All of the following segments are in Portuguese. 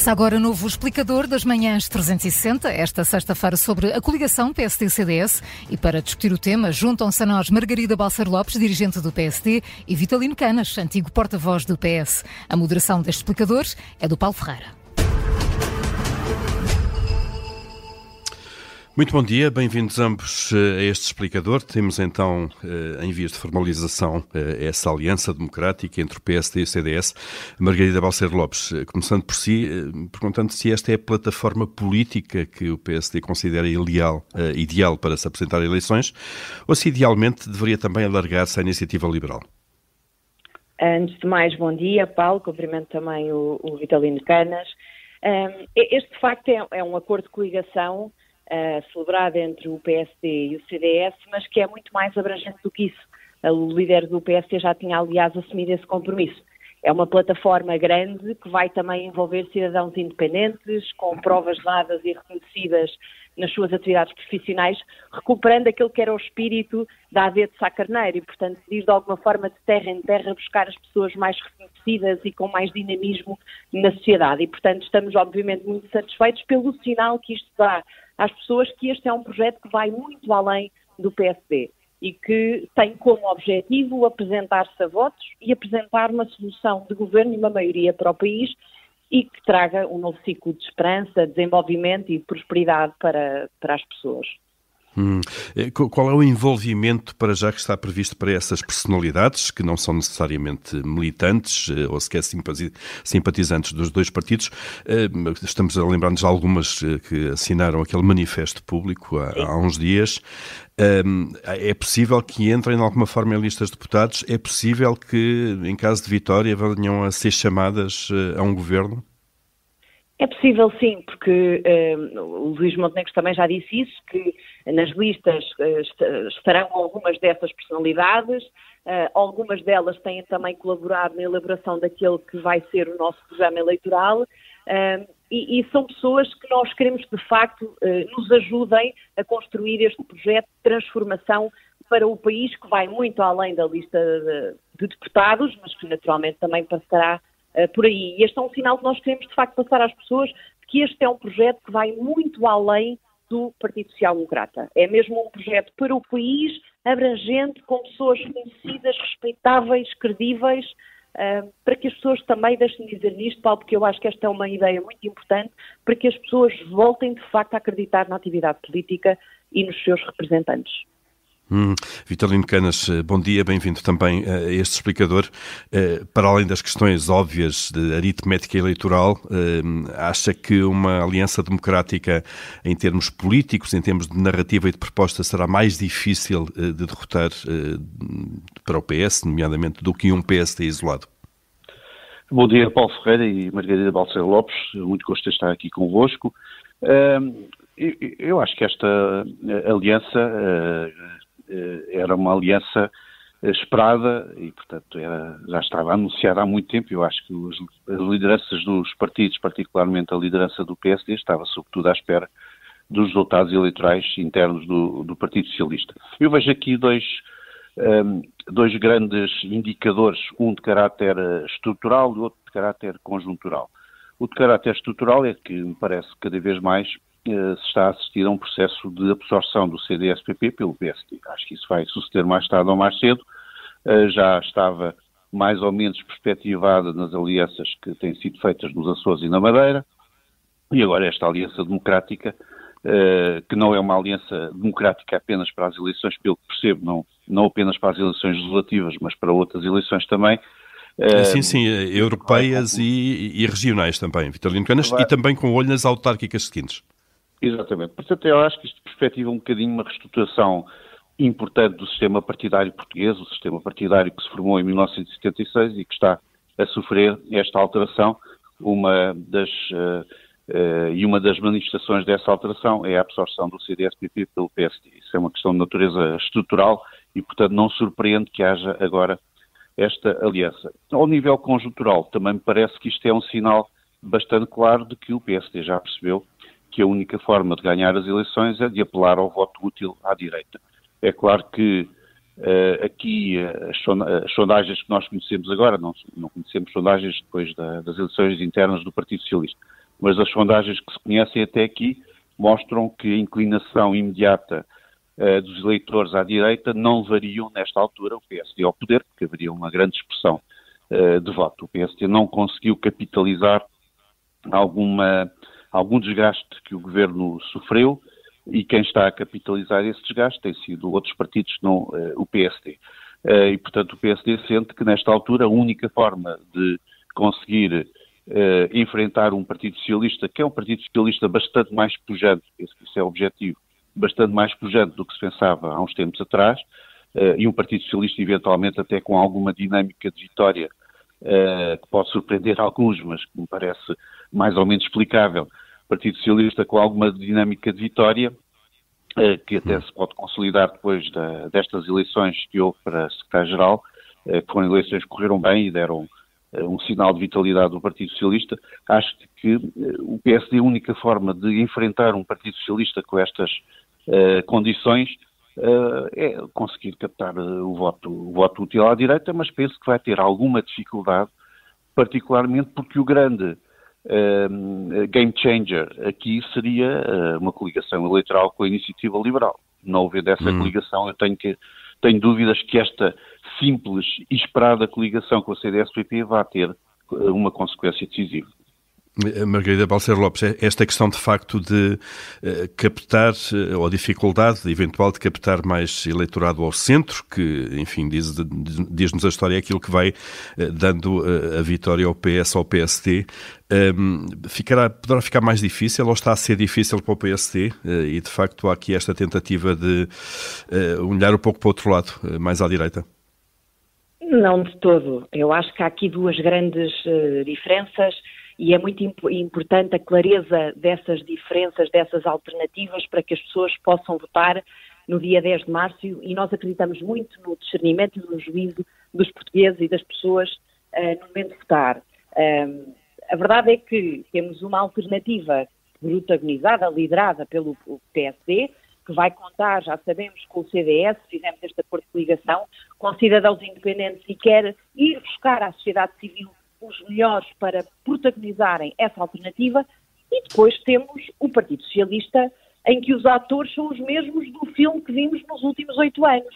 Começa agora o novo explicador das manhãs 360, esta sexta-feira, sobre a coligação PSD-CDS. E para discutir o tema, juntam-se a nós Margarida Balcer Lopes, dirigente do PSD, e Vitalino Canas, antigo porta-voz do PS. A moderação deste explicador é do Paulo Ferreira. Muito bom dia, bem-vindos ambos eh, a este explicador. Temos então eh, em vias de formalização eh, essa aliança democrática entre o PSD e o CDS. Margarida Balcer Lopes, começando por si, perguntando se esta é a plataforma política que o PSD considera ideal, ideal para se apresentar a eleições ou se idealmente deveria também alargar-se à iniciativa liberal. Antes de mais, bom dia, Paulo. Cumprimento também o, o Vitalino Canas. Este, de facto, é, é um acordo de coligação uh, celebrada entre o PSD e o CDS, mas que é muito mais abrangente do que isso. O líder do PSD já tinha, aliás, assumido esse compromisso. É uma plataforma grande que vai também envolver cidadãos independentes, com provas dadas e reconhecidas nas suas atividades profissionais, recuperando aquilo que era o espírito da AD de Sá Carneiro e, portanto, ir de alguma forma de terra em terra buscar as pessoas mais reconhecidas e com mais dinamismo na sociedade. E, portanto, estamos obviamente muito satisfeitos pelo sinal que isto dá às pessoas que este é um projeto que vai muito além do PSD e que tem como objetivo apresentar-se a votos e apresentar uma solução de governo e uma maioria para o país e que traga um novo ciclo de esperança, desenvolvimento e prosperidade para, para as pessoas. Hum. Eh, qual é o envolvimento para já que está previsto para essas personalidades, que não são necessariamente militantes eh, ou sequer simpatizantes dos dois partidos? Eh, estamos a lembrar-nos de algumas que assinaram aquele manifesto público há, há uns dias. É possível que entrem de alguma forma em listas de deputados? É possível que, em caso de vitória, venham a ser chamadas a um governo? É possível sim, porque uh, o Luís Montenegro também já disse isso, que nas listas uh, estarão algumas dessas personalidades, uh, algumas delas têm também colaborado na elaboração daquele que vai ser o nosso programa eleitoral, e, e, são pessoas que nós queremos que de facto nos ajudem a construir este projeto de transformação para o país que vai muito além da lista de, de deputados, mas que naturalmente também passará por aí. E este é um sinal que nós queremos, de facto, passar às pessoas que este é um projeto que vai muito além do Partido Social Democrata. É mesmo um projeto para o país, abrangente, com pessoas conhecidas, respeitáveis, credíveis, uh, para que as pessoas também deixem de dizer isto, Paulo, porque eu acho que esta é uma ideia muito importante, para que as pessoas voltem de facto a acreditar na atividade política e nos seus representantes. Hum. Vitalino Canas, eh, bom dia, bem-vindo também a este explicador. Eh, para além das questões óbvias de aritmética eleitoral, eh, acha que uma aliança democrática em termos políticos, em termos de narrativa e de proposta, será mais difícil de derrotar para o PS, nomeadamente, do que um PSD isolado? Bom dia, Paulo Ferreira e Margarida Balcer Lopes. Muito gosto de estar aqui convosco. Eu acho que esta aliança eh, era uma aliança eh, esperada e, portanto, era, já estava anunciada há muito tempo. Eu acho que as, as lideranças dos partidos, particularmente a liderança do PSD, estava sobretudo à espera dos resultados eleitorais internos do, do Partido Socialista. Eu vejo aqui dois, um, ehm, dois grandes indicadores, um de caráter eh, estrutural e outro de caráter conjuntural. O de caráter estrutural é que me parece cada vez mais eh, se está a assistir a um processo de absorção do CDS-PP pelo PSD. Acho que isso vai suceder mais tarde ou mais cedo. Eh, já estava mais ou menos perspectivada nas alianças que têm sido feitas nos Açores e na Madeira, e agora esta aliança democrática, eh, que não é uma aliança democrática apenas para as eleições, pelo que percebo, não, não apenas para as eleições legislativas, mas para outras eleições também, Sim, sim, europeias e, e, regionais também, Vitorino Canas, e também com olho nas autárquicas seguintes. Exatamente. Portanto, eu acho que isto perspectiva um bocadinho uma reestruturação importante do sistema partidário português, o sistema partidário que se formou em 1976 e que está a sofrer esta alteração. Uma das, uh, uh, e uma das manifestações dessa alteração é a absorção do CDS-PP pelo PSD. Isso é uma questão de natureza estrutural e, portanto, não surpreende que haja agora esta aliança. Ao nível conjuntural, também me parece que isto é um sinal bastante claro de que o PSD já percebeu que a única forma de ganhar as eleições é de apelar ao voto útil à direita. É claro que uh, aqui uh, as sondagens que nós conhecemos agora, não, não conhecemos sondagens depois da, das eleições internas do Partido Socialista, mas as sondagens que se conhecem até aqui mostram que a inclinação imediata uh, dos eleitores à direita não levariam, nesta altura, o PSD ao poder, porque haveria uma grande expressão uh, de voto. O PSD não conseguiu capitalizar alguma, algum desgaste que o governo sofreu e quem está a capitalizar esse desgaste tem sido outros partidos, não uh, o PSD. e, portanto, o PSD sente que, nesta altura, a única forma de conseguir uh, enfrentar um Partido Socialista, que é um Partido Socialista bastante mais pujante, esse, esse é o objetivo, bastante mais pujante do que se pensava há uns tempos atrás, uh, e um Partido Socialista eventualmente até com alguma dinâmica de vitória uh, que pode surpreender alguns, mas que me parece mais ou menos explicável. Partido Socialista com alguma dinâmica de vitória, que até se pode consolidar depois da, destas eleições que houve para secretário-geral, que foram eleições que correram bem e deram eh, um sinal de vitalidade do Partido Socialista. Acho que eh, o PSD, a única forma de enfrentar um Partido Socialista com estas uh, condições é conseguir captar o voto, o voto útil à direita, mas penso que vai ter alguma dificuldade, particularmente porque o grande uh, game changer aqui seria uma coligação eleitoral com a Iniciativa Liberal. Não havendo essa hum. coligação, eu tenho que tenho dúvidas que esta simples e esperada coligação com a CDS-PP vá ter eh, uma consequência decisiva. Margarida Balcer Lopes, é esta questão de facto de uh, captar, uh, ou a dificuldade eventual de captar mais eleitorado ao centro, que, enfim, diz-nos diz a história, é aquilo que vai dando a vitória ao PS ao PSD, um, ficará, poderá ficar mais difícil ou está a ser difícil para o PSD e, de facto, há aqui esta tentativa de olhar um pouco para o outro lado, mais à direita? Não de todo. Eu acho que há aqui duas grandes diferenças e é muito imp importante a clareza dessas diferenças, dessas alternativas, para que as pessoas possam votar no dia 10 de março e nós acreditamos muito no discernimento e no juízo dos portugueses e das pessoas uh, no momento de votar. Uh, a verdade é que temos uma alternativa protagonizada, liderada pelo PSD, que vai contar, já sabemos, com o CDS, fizemos este acordo de ligação, com cidadãos independentes e quer ir buscar à sociedade civil os melhores para protagonizarem essa alternativa, e depois temos o Partido Socialista, em que os atores são os mesmos do filme que vimos nos últimos oito anos.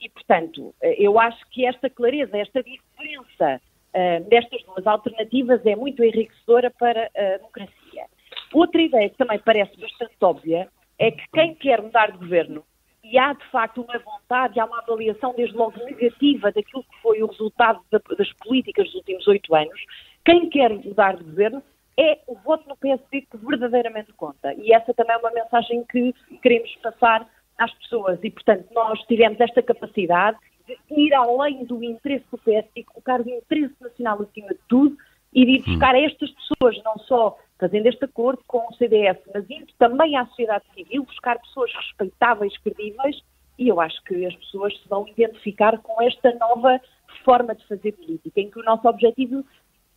E, portanto, eu acho que esta clareza, esta diferença uh, destas duas alternativas é muito enriquecedora para a democracia. Outra ideia que também parece bastante óbvia é que quem quer mudar de governo e há de facto uma vontade, há uma avaliação desde logo negativa daquilo que foi o resultado das políticas dos últimos oito anos, quem quer mudar de governo é o voto no PSD que verdadeiramente conta. E essa também é uma mensagem que queremos passar às pessoas. E, portanto, nós tivemos esta capacidade de ir além do interesse do PSD, colocar o interesse nacional acima de tudo e de ir buscar a estas pessoas, não só fazendo este acordo com o CDS, mas indo também à sociedade civil, buscar pessoas respeitáveis, credíveis, e eu acho que as pessoas se vão identificar com esta nova forma de fazer política, em que o nosso objetivo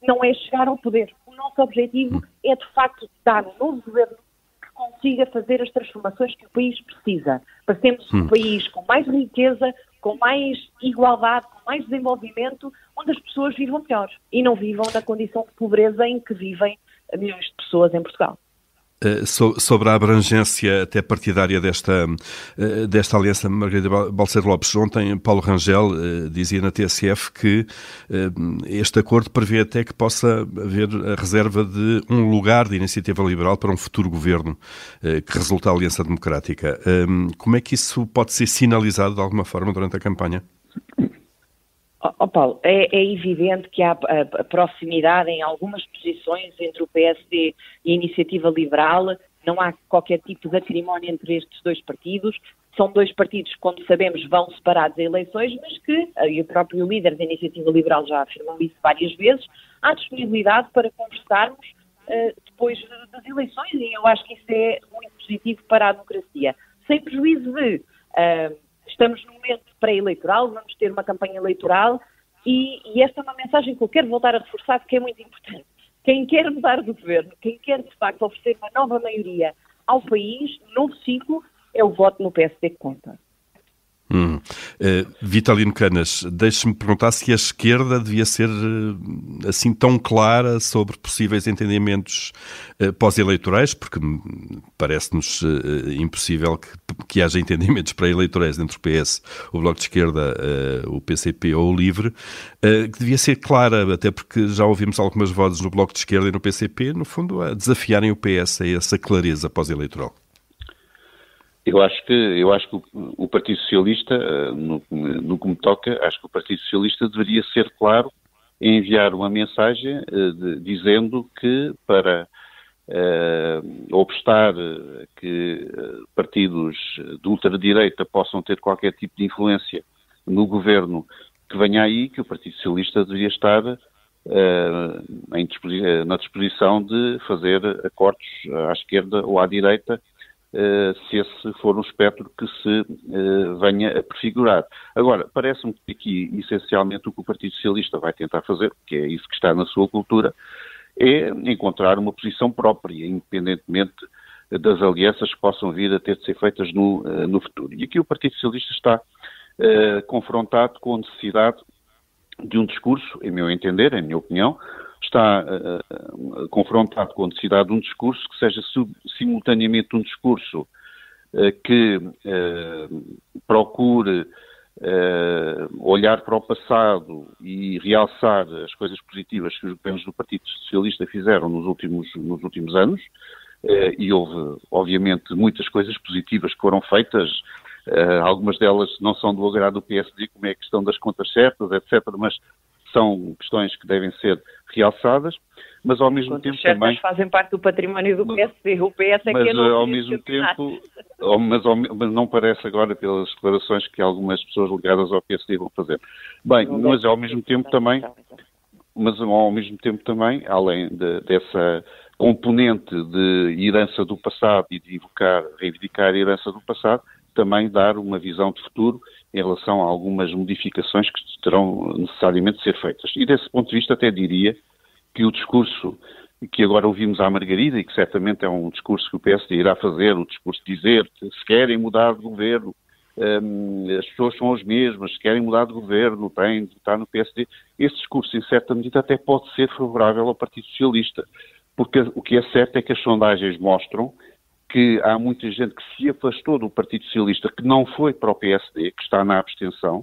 não é chegar ao poder. O nosso objetivo é, de facto, dar um novo governo que consiga fazer as transformações que o país precisa. Para sermos um hum. país com mais riqueza, com mais igualdade, com mais desenvolvimento, onde as pessoas vivam melhor e não vivam na condição de pobreza em que vivem milhões de pessoas em Portugal. Eh, sobre a abrangência até partidária desta, eh, desta aliança, Margarida Balcer Lopes, ontem Paulo Rangel eh, dizia na TSF que este acordo prevê até que possa haver a reserva de um lugar de iniciativa liberal para um futuro governo que resulta da Aliança Democrática. Como é que isso pode ser sinalizado de alguma forma durante a campanha? Oh, Paulo, é, é, evidente que há a, a, proximidade em algumas posições entre o PSD e a Iniciativa Liberal, não há qualquer tipo de acrimónia entre estes dois partidos. São dois partidos que, como sabemos, vão separados em eleições, mas que, eh, e o próprio líder da Iniciativa Liberal já afirmou isso várias vezes, há disponibilidade para conversarmos uh, depois das eleições e eu acho que isso é muito positivo para a democracia. Sem prejuízo de. Uh, Estamos num momento pré-eleitoral, vamos ter uma campanha eleitoral e, e, esta é uma mensagem que eu quero voltar a reforçar porque é muito importante. Quem quer mudar do governo, quem quer de facto oferecer uma nova maioria ao país, novo ciclo, é o voto no PSD que conta. Hum. Uh, Vitalino Canas, deixe-me perguntar se a esquerda devia ser uh, assim tão clara sobre possíveis entendimentos uh, pós-eleitorais, porque parece-nos impossível que, que, haja entendimentos pré-eleitorais entre o PS, o Bloco de Esquerda, o PCP ou o LIVRE, que devia ser clara, até porque já ouvimos algumas vozes no Bloco de Esquerda e no PCP, no fundo, a desafiarem o PS a essa clareza pós-eleitoral. Eu acho que, eu acho que o, o Partido Socialista, eh, no, no, que me toca, acho que o Partido Socialista deveria ser claro em enviar uma mensagem uh, de, dizendo que para uh, obstar que uh, partidos de ultradireita possam ter qualquer tipo de influência no governo que venha aí, que o Partido Socialista deveria estar disposi na disposição de fazer acordos à esquerda ou à direita eh, se esse for um espectro que se uh, venha a prefigurar. Agora, parece-me que aqui, essencialmente, o que o Partido Socialista vai tentar fazer, que é isso que está na sua cultura, é encontrar uma posição própria, independentemente das alianças que possam vir a ter de ser feitas no, uh, no futuro. E aqui o Partido Socialista está confrontado com a necessidade de um discurso, em meu entender, em minha opinião, está uh, confrontado com a necessidade de um discurso que seja simultaneamente um discurso uh, que uh, procure olhar para o passado e realçar as coisas positivas que os governos do Partido Socialista fizeram nos últimos, nos últimos anos, e houve, obviamente, muitas coisas positivas que foram feitas, algumas delas não são do agrado do PSD, como é a questão das contas certas, etc., mas são questões que devem ser realçadas, mas ao mesmo tempo também fazem parte do património do PSD. O PS é mas, que é ao mesmo tempo, mas, mas, não parece agora pelas declarações que algumas pessoas ligadas ao PSD vão fazer. Bem, mas ao mesmo tempo também, mas ao mesmo tempo também, além de, dessa componente de herança do passado e de invocar, reivindicar a herança do passado, também dar uma visão de futuro em relação a algumas modificações que terão necessariamente de ser feitas. E desse ponto de vista até diria que o discurso que agora ouvimos à Margarida e que certamente é um discurso que o PSD irá fazer, o discurso de dizer que se querem mudar de governo, um, as pessoas são as mesmas, se querem mudar de governo, têm de estar no PSD. Esse discurso, em certa medida, até pode ser favorável ao Partido Socialista, porque o que é certo é que as sondagens mostram que há muita gente que se afastou do Partido Socialista, que não foi para o PSD, que está na abstenção,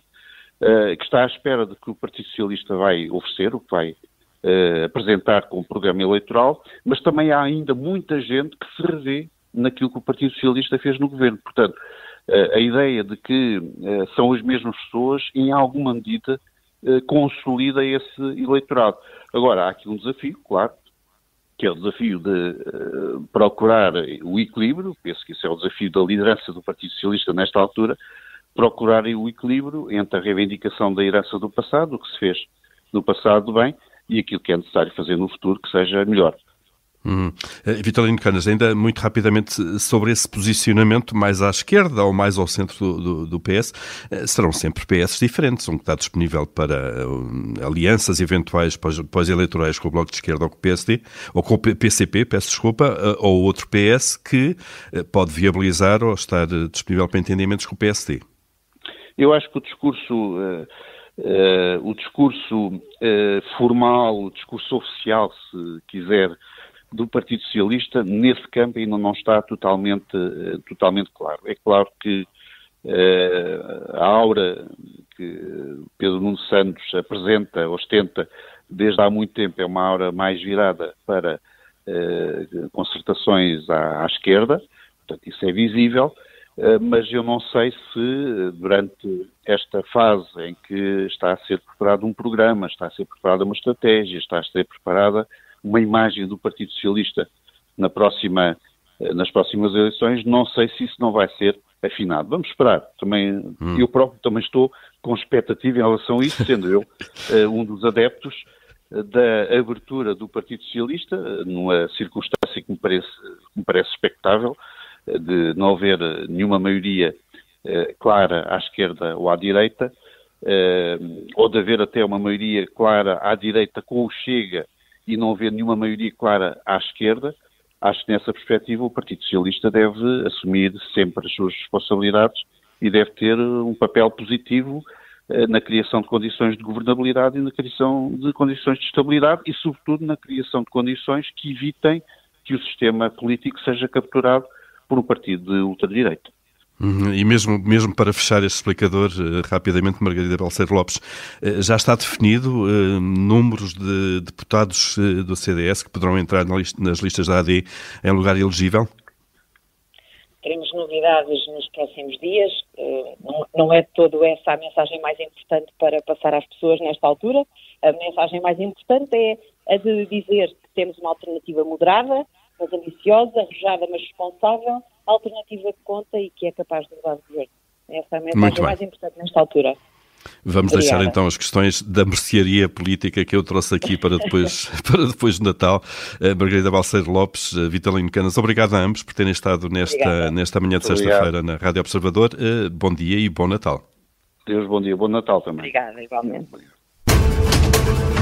uh, que está à espera de que o Partido Socialista vai oferecer, o que vai uh, apresentar como programa eleitoral, mas também há ainda muita gente que se revê naquilo que o Partido Socialista fez no governo. Portanto, uh, a ideia de que são as mesmas pessoas, em alguma medida, consolida esse eleitorado. Agora, há aqui um desafio, claro, que é o desafio de uh, procurar o equilíbrio, penso que isso é o desafio da liderança do Partido Socialista nesta altura, procurar o equilíbrio entre a reivindicação da herança do passado, o que se fez no passado bem, e aquilo que é necessário fazer no futuro que seja melhor. Hum. Vitalino Canas, ainda muito rapidamente sobre esse posicionamento mais à esquerda ou mais ao centro do, do, do PS, eh, serão sempre PS diferentes, um que está disponível para alianças eventuais pós-eleitorais com o Bloco de Esquerda ou com o PSD, ou com o PCP, peço desculpa, ou outro PS que pode viabilizar ou estar disponível para entendimentos com o PSD. Eu acho que o discurso... Uh, uh, o discurso uh, formal, o discurso oficial, se quiser, do Partido Socialista nesse campo ainda não está totalmente, eh, totalmente claro. É claro que uh, a aura que Pedro Nuno Santos apresenta, ostenta desde há muito tempo, é uma aura mais virada para uh, concertações à, à, esquerda, portanto isso é visível, mas eu não sei se durante esta fase em que está a ser preparado um programa, está a ser preparada uma estratégia, está a ser preparada uma imagem do Partido Socialista na próxima, eh, nas próximas eleições, não sei se isso não vai ser afinado. Vamos esperar. Também, hum. Eu próprio também estou com expectativa em relação a isso, sendo eu uh, um dos adeptos uh, da abertura do Partido Socialista, uh, numa circunstância que me parece, que me parece expectável, de não haver nenhuma maioria clara à esquerda ou à direita, ou de haver até uma maioria clara à direita com o Chega e não haver nenhuma maioria clara à esquerda, acho que nessa perspectiva o Partido Socialista deve assumir sempre as suas responsabilidades e deve ter um papel positivo eh, na criação de condições de governabilidade e na criação de condições de estabilidade e, sobretudo, na criação de condições que evitem que o sistema político seja capturado por um partido de ultradireita. Uhum, e mesmo, mesmo para fechar este explicador, eh, rapidamente, Margarida Belceiro Lopes, eh, já está definido uh, números de deputados do CDS que poderão entrar nas listas da AD em lugar elegível? Teremos novidades nos próximos dias. Não, é de todo essa a mensagem mais importante para passar às pessoas nesta altura. A mensagem mais importante é a de dizer que temos uma alternativa moderada, mas ambiciosa, arrojada, mas responsável, alternativa que conta e que é capaz de mudar o governo. Essa é a mensagem mais importante nesta altura. Vamos Obrigada. deixar então as questões da mercearia política que eu trouxe aqui para depois, para depois de Natal. Uh, Margarida Balseiro Lopes, uh, Vitalino Canas, obrigado a ambos por terem estado nesta, nesta manhã de sexta-feira na Rádio Observador. Uh, bom dia e bom Natal. Deus, bom dia, bom Natal também. Obrigada, igualmente. Obrigado.